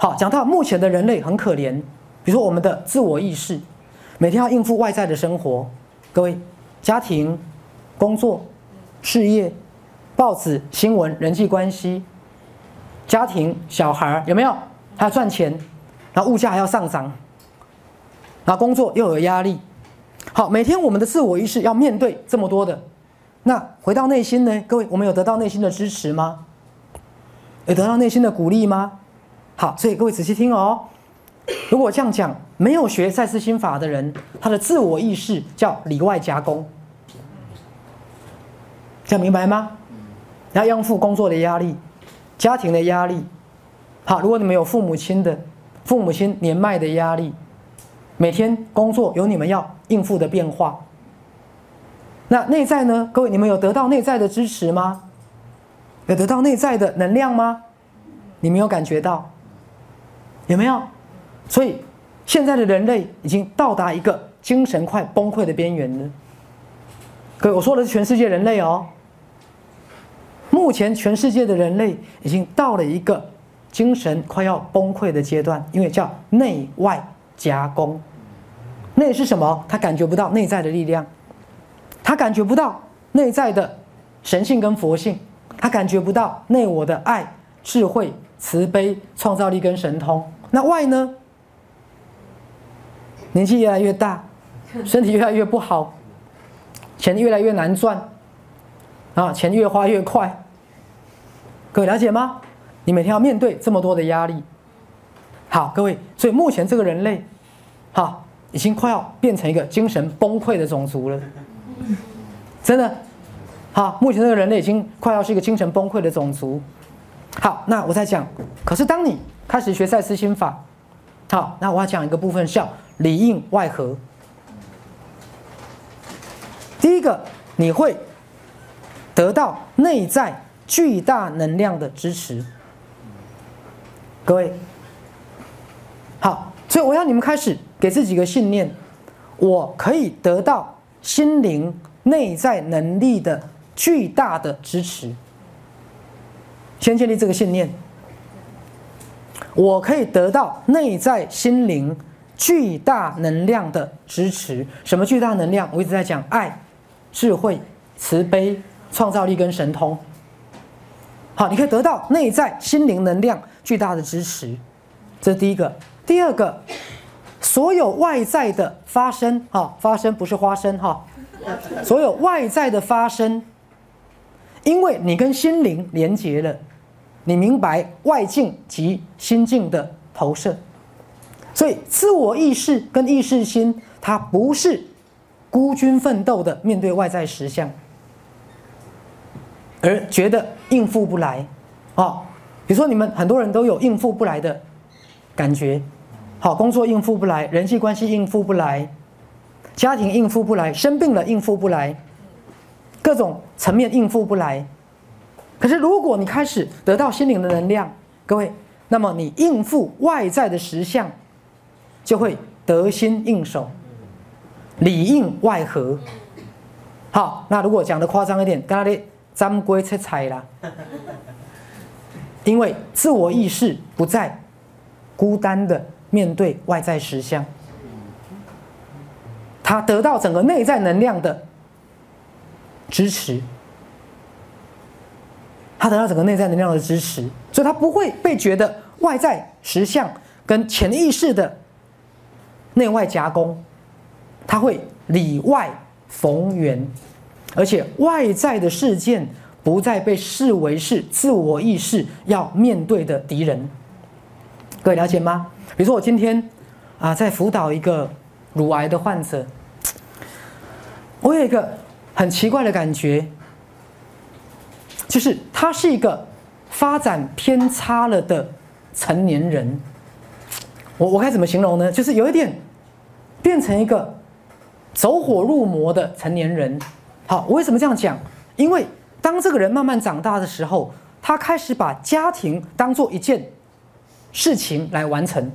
好，讲到目前的人类很可怜，比如说我们的自我意识，每天要应付外在的生活，各位，家庭、工作、事业、报纸、新闻、人际关系、家庭、小孩有没有？还要赚钱，然后物价还要上涨，然后工作又有压力。好，每天我们的自我意识要面对这么多的，那回到内心呢？各位，我们有得到内心的支持吗？有得到内心的鼓励吗？好，所以各位仔细听哦。如果这样讲，没有学赛斯心法的人，他的自我意识叫里外夹攻，这样明白吗？要应付工作的压力、家庭的压力。好，如果你们有父母亲的，父母亲年迈的压力，每天工作有你们要应付的变化。那内在呢？各位，你们有得到内在的支持吗？有得到内在的能量吗？你没有感觉到？有没有？所以现在的人类已经到达一个精神快崩溃的边缘了。各位，我说的是全世界人类哦。目前全世界的人类已经到了一个精神快要崩溃的阶段，因为叫内外夹攻。内是什么？他感觉不到内在的力量，他感觉不到内在的神性跟佛性，他感觉不到内我的爱、智慧、慈悲、创造力跟神通。那外呢？年纪越来越大，身体越来越不好，钱越来越难赚，啊，钱越花越快。各位了解吗？你每天要面对这么多的压力。好，各位，所以目前这个人类，好，已经快要变成一个精神崩溃的种族了。真的，好，目前这个人类已经快要是一个精神崩溃的种族。好，那我在讲，可是当你。开始学赛斯心法，好，那我要讲一个部分叫里应外合。第一个，你会得到内在巨大能量的支持。各位，好，所以我要你们开始给自己一个信念：我可以得到心灵内在能力的巨大的支持。先建立这个信念。我可以得到内在心灵巨大能量的支持。什么巨大能量？我一直在讲爱、智慧、慈悲、创造力跟神通。好，你可以得到内在心灵能量巨大的支持，这是第一个。第二个，所有外在的发生，哈，发生不是花生，哈，所有外在的发生，因为你跟心灵连接了。你明白外境及心境的投射，所以自我意识跟意识心，它不是孤军奋斗的面对外在实相，而觉得应付不来哦。比如说，你们很多人都有应付不来的感觉，好，工作应付不来，人际关系应付不来，家庭应付不来，生病了应付不来，各种层面应付不来。可是，如果你开始得到心灵的能量，各位，那么你应付外在的实相，就会得心应手，里应外合。好，那如果讲的夸张一点，刚才的沾龟出彩啦，因为自我意识不再孤单的面对外在实相，他得到整个内在能量的支持。得到整个内在能量的支持，所以他不会被觉得外在实相跟潜意识的内外夹攻，他会里外逢源，而且外在的事件不再被视为是自我意识要面对的敌人。各位了解吗？比如说我今天啊在辅导一个乳癌的患者，我有一个很奇怪的感觉。就是他是一个发展偏差了的成年人，我我该怎么形容呢？就是有一点变成一个走火入魔的成年人。好，我为什么这样讲？因为当这个人慢慢长大的时候，他开始把家庭当做一件事情来完成，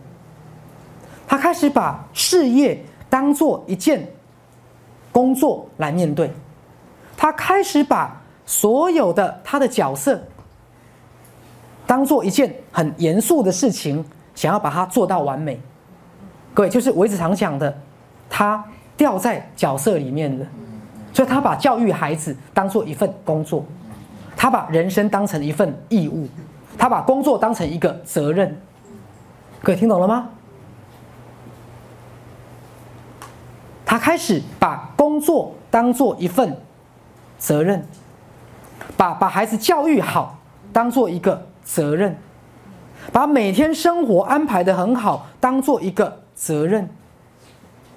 他开始把事业当做一件工作来面对，他开始把。所有的他的角色，当做一件很严肃的事情，想要把它做到完美。各位，就是我一直常讲的，他掉在角色里面的，所以他把教育孩子当做一份工作，他把人生当成一份义务，他把工作当成一个责任。各位听懂了吗？他开始把工作当做一份责任，把把孩子教育好当做一个责任，把每天生活安排的很好当做一个。责任，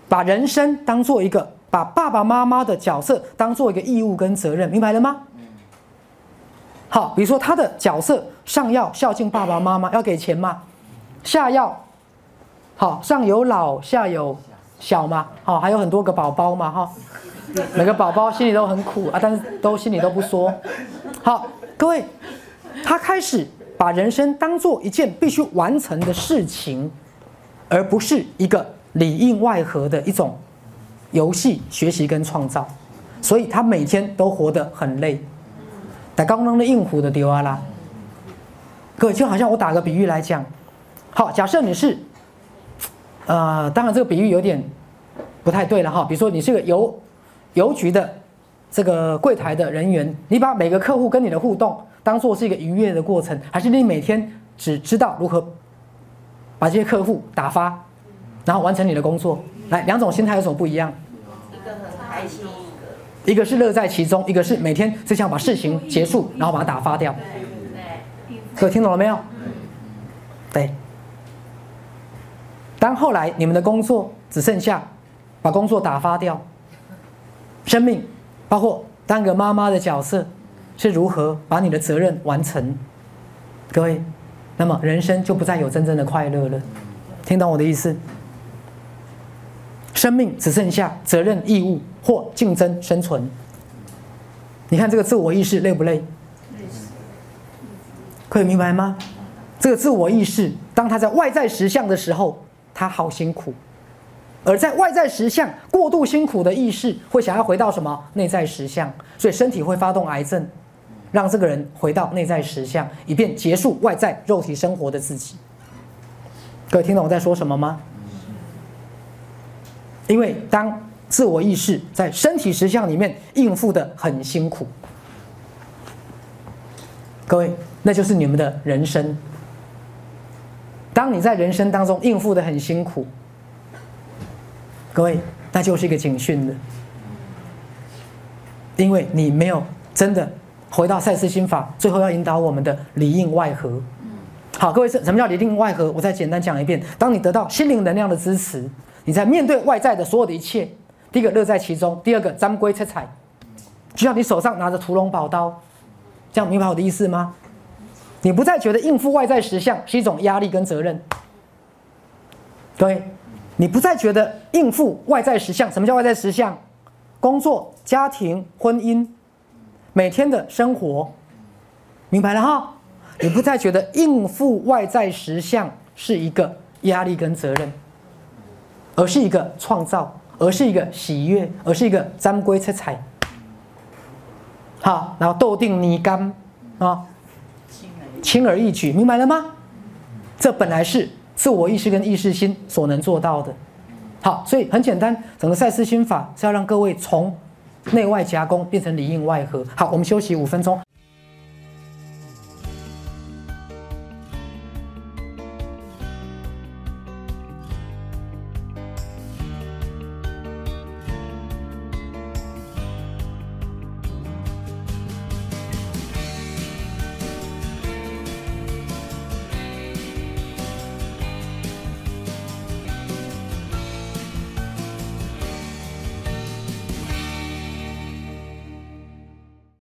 把人生当做一个，把爸爸妈妈的角色当做一个义务跟责任，明白了吗？好，比如说他的角色，上要孝敬爸爸妈妈，要给钱吗；下要，好上有老下有小嘛，好还有很多个宝宝嘛，哈，每个宝宝心里都很苦啊，但是都心里都不说。好，各位，他开始把人生当做一件必须完成的事情。而不是一个里应外合的一种游戏学习跟创造，所以他每天都活得很累。但刚刚的应付的丢啊啦，各位就好像我打个比喻来讲，好，假设你是，呃，当然这个比喻有点不太对了哈。比如说你是个邮邮局的这个柜台的人员，你把每个客户跟你的互动当做是一个愉悦的过程，还是你每天只知道如何？把这些客户打发，然后完成你的工作。来，两种心态有什么不一样？一个很开心，一个是乐在其中，一个是每天只想把事情结束，然后把它打发掉。对，各位听懂了没有？对。当后来你们的工作只剩下把工作打发掉，生命包括当个妈妈的角色是如何把你的责任完成？各位。那么人生就不再有真正的快乐了，听懂我的意思？生命只剩下责任、义务或竞争、生存。你看这个自我意识累不累？可以明白吗？这个自我意识，当他在外在实相的时候，他好辛苦；而在外在实相过度辛苦的意识，会想要回到什么内在实相，所以身体会发动癌症。让这个人回到内在实相，以便结束外在肉体生活的自己。各位听懂我在说什么吗？因为当自我意识在身体实相里面应付的很辛苦，各位，那就是你们的人生。当你在人生当中应付的很辛苦，各位，那就是一个警讯的，因为你没有真的。回到赛斯心法，最后要引导我们的里应外合。好，各位，什什么叫里应外合？我再简单讲一遍。当你得到心灵能量的支持，你在面对外在的所有的一切，第一个乐在其中，第二个沾归七彩，就像你手上拿着屠龙宝刀，这样明白我的意思吗？你不再觉得应付外在实相是一种压力跟责任。各位，你不再觉得应付外在实相，什么叫外在实相？工作、家庭、婚姻。每天的生活，明白了哈？你不再觉得应付外在实相是一个压力跟责任，而是一个创造，而是一个喜悦，而是一个沾归七彩。好，然后斗定泥干啊，轻而易举，明白了吗？这本来是自我意识跟意识心所能做到的。好，所以很简单，整个赛斯心法是要让各位从。内外夹攻变成里应外合。好，我们休息五分钟。